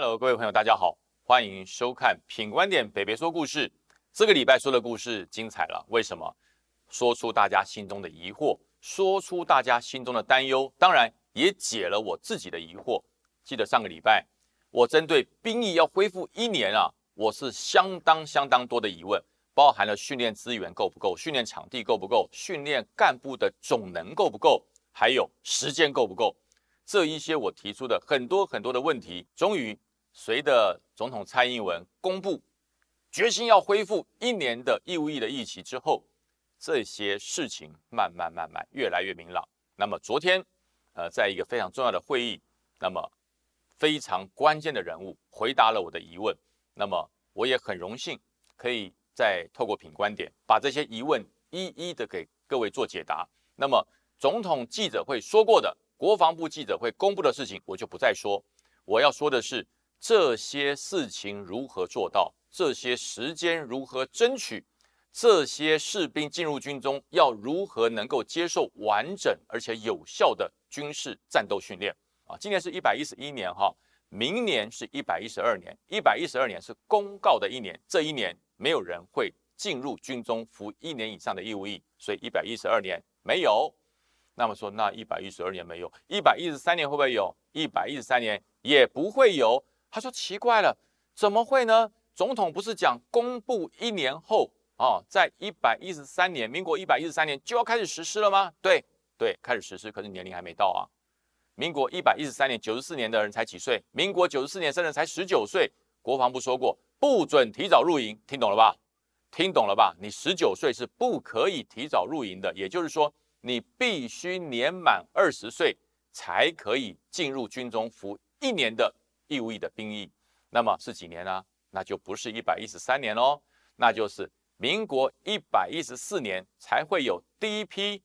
Hello，各位朋友，大家好，欢迎收看《品观点北北说故事》。这个礼拜说的故事精彩了，为什么？说出大家心中的疑惑，说出大家心中的担忧，当然也解了我自己的疑惑。记得上个礼拜，我针对兵役要恢复一年啊，我是相当相当多的疑问，包含了训练资源够不够，训练场地够不够，训练干部的总能够不够，还有时间够不够。这一些我提出的很多很多的问题，终于随着总统蔡英文公布决心要恢复一年的义务役的役期之后，这些事情慢慢慢慢越来越明朗。那么昨天，呃，在一个非常重要的会议，那么非常关键的人物回答了我的疑问。那么我也很荣幸可以再透过品观点把这些疑问一一的给各位做解答。那么总统记者会说过的。国防部记者会公布的事情，我就不再说。我要说的是这些事情如何做到，这些时间如何争取，这些士兵进入军中要如何能够接受完整而且有效的军事战斗训练啊！今年是一百一十一年哈，明年是一百一十二年，一百一十二年是公告的一年，这一年没有人会进入军中服一年以上的义务役，所以一百一十二年没有。那么说，那一百一十二年没有，一百一十三年会不会有？一百一十三年也不会有。他说奇怪了，怎么会呢？总统不是讲公布一年后啊，在一百一十三年，民国一百一十三年就要开始实施了吗？对对，开始实施，可是年龄还没到啊。民国一百一十三年，九十四年的人才几岁？民国九十四年生人才十九岁。国防部说过，不准提早入营，听懂了吧？听懂了吧？你十九岁是不可以提早入营的，也就是说。你必须年满二十岁才可以进入军中服一年的义务役的兵役，那么是几年呢？那就不是一百一十三年喽，那就是民国一百一十四年才会有第一批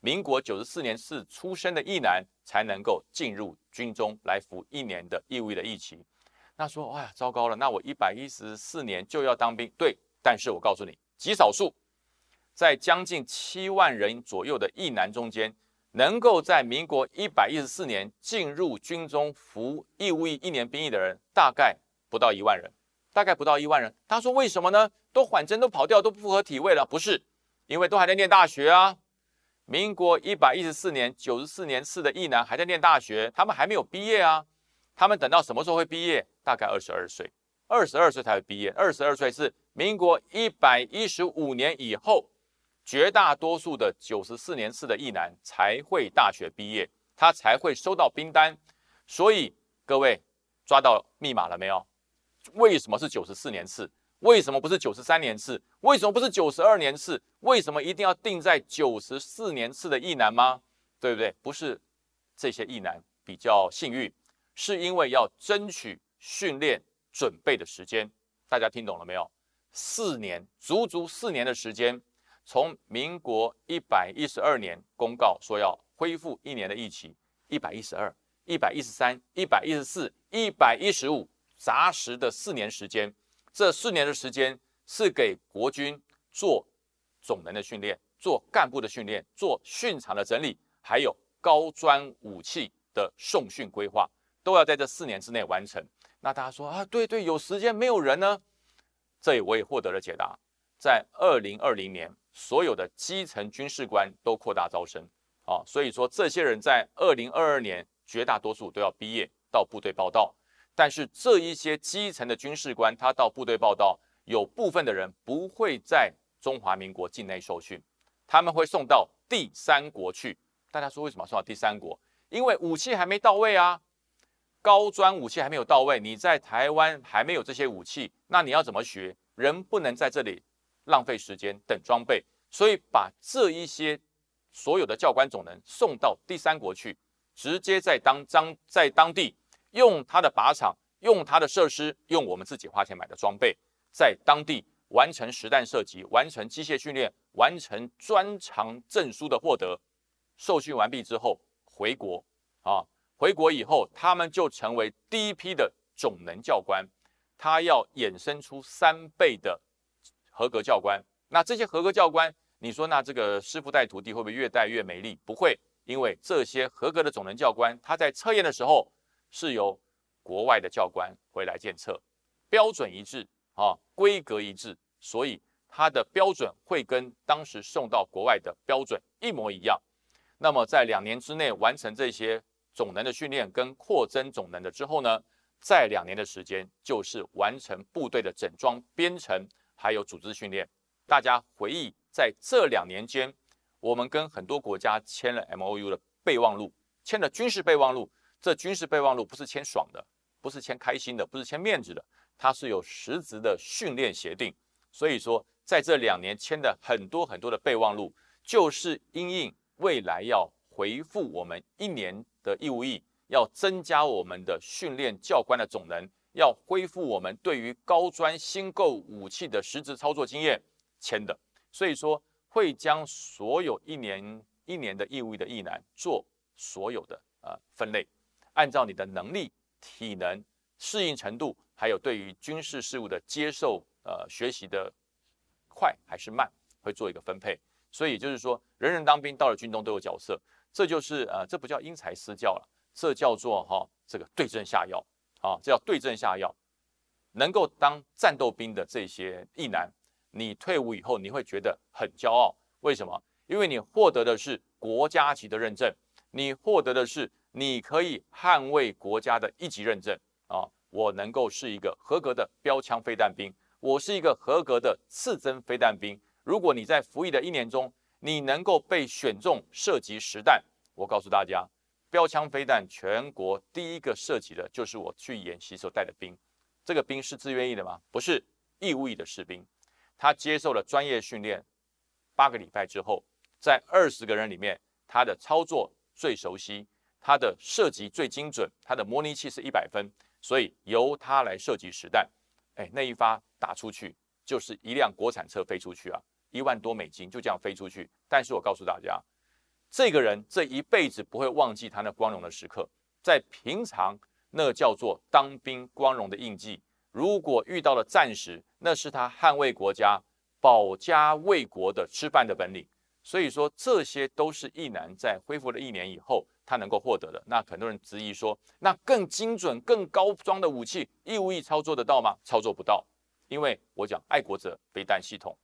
民国九十四年是出生的役男才能够进入军中来服一年的义务役的役期。那说，哎呀，糟糕了，那我一百一十四年就要当兵？对，但是我告诉你，极少数。在将近七万人左右的役男中间，能够在民国一百一十四年进入军中服义务役一年兵役的人，大概不到一万人，大概不到一万人。他说：“为什么呢？都缓征都跑掉，都不符合体位了。”不是，因为都还在念大学啊。民国一百一十四年九十四年次的役男还在念大学，他们还没有毕业啊。他们等到什么时候会毕业？大概二十二岁，二十二岁才会毕业。二十二岁是民国一百一十五年以后。绝大多数的九十四年次的役男才会大学毕业，他才会收到兵单。所以各位抓到密码了没有？为什么是九十四年次？为什么不是九十三年次？为什么不是九十二年次？为什么一定要定在九十四年次的役男吗？对不对？不是这些役男比较幸运，是因为要争取训练准备的时间。大家听懂了没有？四年，足足四年的时间。从民国一百一十二年公告说要恢复一年的疫期，一百一十二、一百一十三、一百一十四、一百一十五，杂实的四年时间。这四年的时间是给国军做总能的训练、做干部的训练、做训场的整理，还有高专武器的送训规划，都要在这四年之内完成。那大家说啊，对对，有时间没有人呢？这里我也获得了解答，在二零二零年。所有的基层军事官都扩大招生，啊，所以说这些人在二零二二年绝大多数都要毕业到部队报道。但是这一些基层的军事官，他到部队报道，有部分的人不会在中华民国境内受训，他们会送到第三国去。大家说为什么送到第三国？因为武器还没到位啊，高专武器还没有到位。你在台湾还没有这些武器，那你要怎么学？人不能在这里。浪费时间等装备，所以把这一些所有的教官总能送到第三国去，直接在当当在当地用他的靶场，用他的设施，用我们自己花钱买的装备，在当地完成实弹射击，完成机械训练，完成专长证书的获得。受训完毕之后回国啊，回国以后他们就成为第一批的总能教官，他要衍生出三倍的。合格教官，那这些合格教官，你说那这个师傅带徒弟会不会越带越美丽？不会，因为这些合格的总能教官，他在测验的时候是由国外的教官回来检测，标准一致啊，规格一致，所以它的标准会跟当时送到国外的标准一模一样。那么在两年之内完成这些总能的训练跟扩增总能的之后呢，在两年的时间就是完成部队的整装编程还有组织训练。大家回忆在这两年间，我们跟很多国家签了 M O U 的备忘录，签了军事备忘录。这军事备忘录不是签爽的，不是签开心的，不是签面子的，它是有实质的训练协定。所以说，在这两年签的很多很多的备忘录，就是因应未来要回复我们一年的义务役，要增加我们的训练教官的总能，要恢复我们对于高专新购武器的实质操作经验签的。所以说，会将所有一年一年的义务的役男做所有的呃分类。按照你的能力、体能、适应程度，还有对于军事事务的接受、呃学习的快还是慢，会做一个分配。所以就是说，人人当兵，到了军中都有角色。这就是呃，这不叫因材施教了，这叫做哈这个对症下药啊，这叫对症下药。能够当战斗兵的这些役男，你退伍以后你会觉得很骄傲。为什么？因为你获得的是国家级的认证，你获得的是。你可以捍卫国家的一级认证啊！我能够是一个合格的标枪飞弹兵，我是一个合格的刺针飞弹兵。如果你在服役的一年中，你能够被选中射击实弹，我告诉大家，标枪飞弹全国第一个射击的就是我去演习时候带的兵。这个兵是自愿意的吗？不是，义务役的士兵。他接受了专业训练，八个礼拜之后，在二十个人里面，他的操作最熟悉。他的射击最精准，他的模拟器是一百分，所以由他来射击实弹。哎，那一发打出去就是一辆国产车飞出去啊，一万多美金就这样飞出去。但是我告诉大家，这个人这一辈子不会忘记他那光荣的时刻，在平常那叫做当兵光荣的印记。如果遇到了战时，那是他捍卫国家、保家卫国的吃饭的本领。所以说，这些都是一男在恢复了一年以后。他能够获得的，那很多人质疑说，那更精准、更高装的武器，义务役操作得到吗？操作不到，因为我讲爱国者飞弹系统，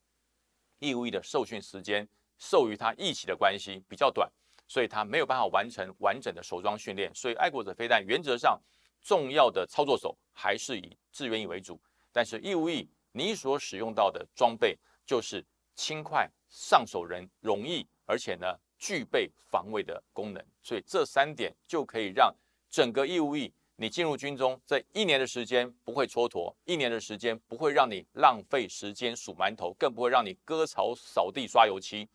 义务役的受训时间受于他役期的关系比较短，所以他没有办法完成完整的手装训练。所以爱国者飞弹原则上重要的操作手还是以志愿役为主，但是义务役你所使用到的装备就是轻快、上手人容易，而且呢。具备防卫的功能，所以这三点就可以让整个义务役你进入军中这一年的时间不会蹉跎，一年的时间不会让你浪费时间数馒头，更不会让你割草、扫地、刷油漆，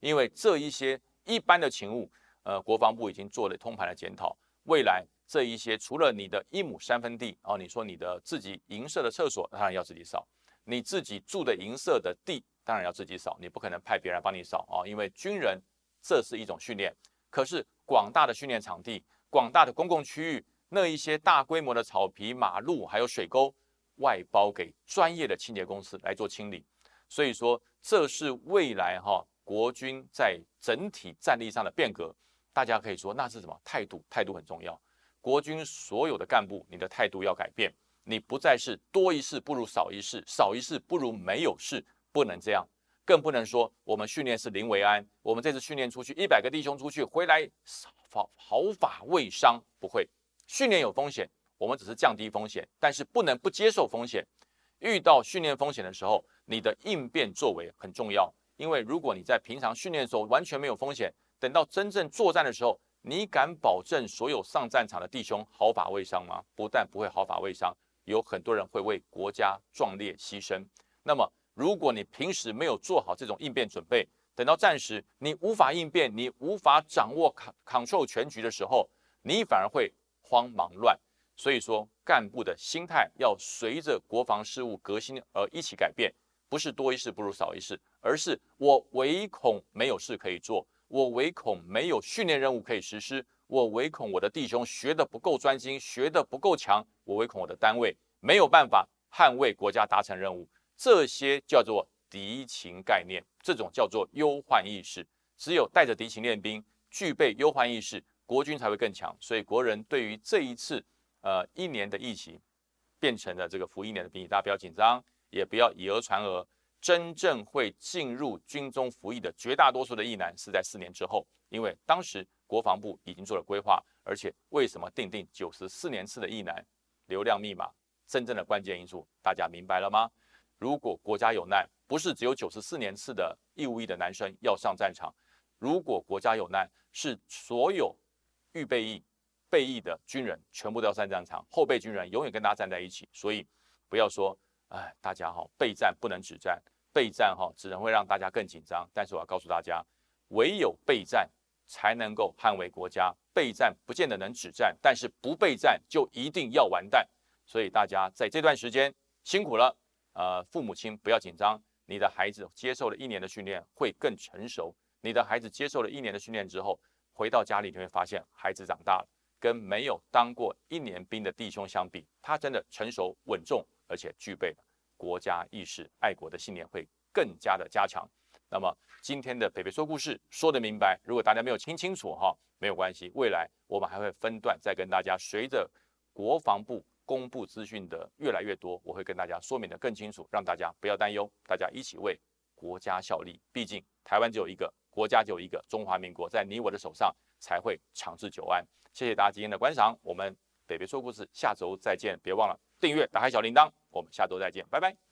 因为这一些一般的勤务，呃，国防部已经做了通盘的检讨，未来这一些除了你的一亩三分地哦，你说你的自己营舍的厕所当然要自己扫，你自己住的营舍的地当然要自己扫，你不可能派别人帮你扫啊，因为军人。这是一种训练，可是广大的训练场地、广大的公共区域，那一些大规模的草皮、马路还有水沟，外包给专业的清洁公司来做清理。所以说，这是未来哈国军在整体战力上的变革。大家可以说，那是什么态度？态度很重要。国军所有的干部，你的态度要改变，你不再是多一事不如少一事，少一事不如没有事，不能这样。更不能说我们训练是零为安，我们这次训练出去一百个弟兄出去回来毫毫发未伤，不会。训练有风险，我们只是降低风险，但是不能不接受风险。遇到训练风险的时候，你的应变作为很重要。因为如果你在平常训练的时候完全没有风险，等到真正作战的时候，你敢保证所有上战场的弟兄毫发未伤吗？不但不会毫发未伤，有很多人会为国家壮烈牺牲。那么。如果你平时没有做好这种应变准备，等到战时你无法应变，你无法掌握 control 全局的时候，你反而会慌忙乱。所以说，干部的心态要随着国防事务革新而一起改变，不是多一事不如少一事，而是我唯恐没有事可以做，我唯恐没有训练任务可以实施，我唯恐我的弟兄学得不够专心，学得不够强，我唯恐我的单位没有办法捍卫国家达成任务。这些叫做敌情概念，这种叫做忧患意识。只有带着敌情练兵，具备忧患意识，国军才会更强。所以国人对于这一次呃一年的疫情，变成了这个服一年的兵役，大家不要紧张，也不要以讹传讹。真正会进入军中服役的绝大多数的役男是在四年之后，因为当时国防部已经做了规划，而且为什么定定九十四年次的役男流量密码？真正的关键因素大家明白了吗？如果国家有难，不是只有九十四年次的义务役的男生要上战场，如果国家有难，是所有预备役、备役的军人全部都要上战场，后备军人永远跟大家站在一起。所以不要说。哎，大家哈，备战不能止战，备战哈只能会让大家更紧张。但是我要告诉大家，唯有备战才能够捍卫国家。备战不见得能止战，但是不备战就一定要完蛋。所以大家在这段时间辛苦了。呃，父母亲不要紧张，你的孩子接受了一年的训练会更成熟。你的孩子接受了一年的训练之后，回到家里你会发现孩子长大了，跟没有当过一年兵的弟兄相比，他真的成熟稳重。而且具备国家意识、爱国的信念会更加的加强。那么今天的北北说故事说得明白，如果大家没有听清楚哈，没有关系，未来我们还会分段再跟大家，随着国防部公布资讯的越来越多，我会跟大家说明的更清楚，让大家不要担忧，大家一起为国家效力。毕竟台湾只有一个，国家只有一个，中华民国在你我的手上才会长治久安。谢谢大家今天的观赏，我们北北说故事下周再见，别忘了。订阅，打开小铃铛，我们下周再见，拜拜。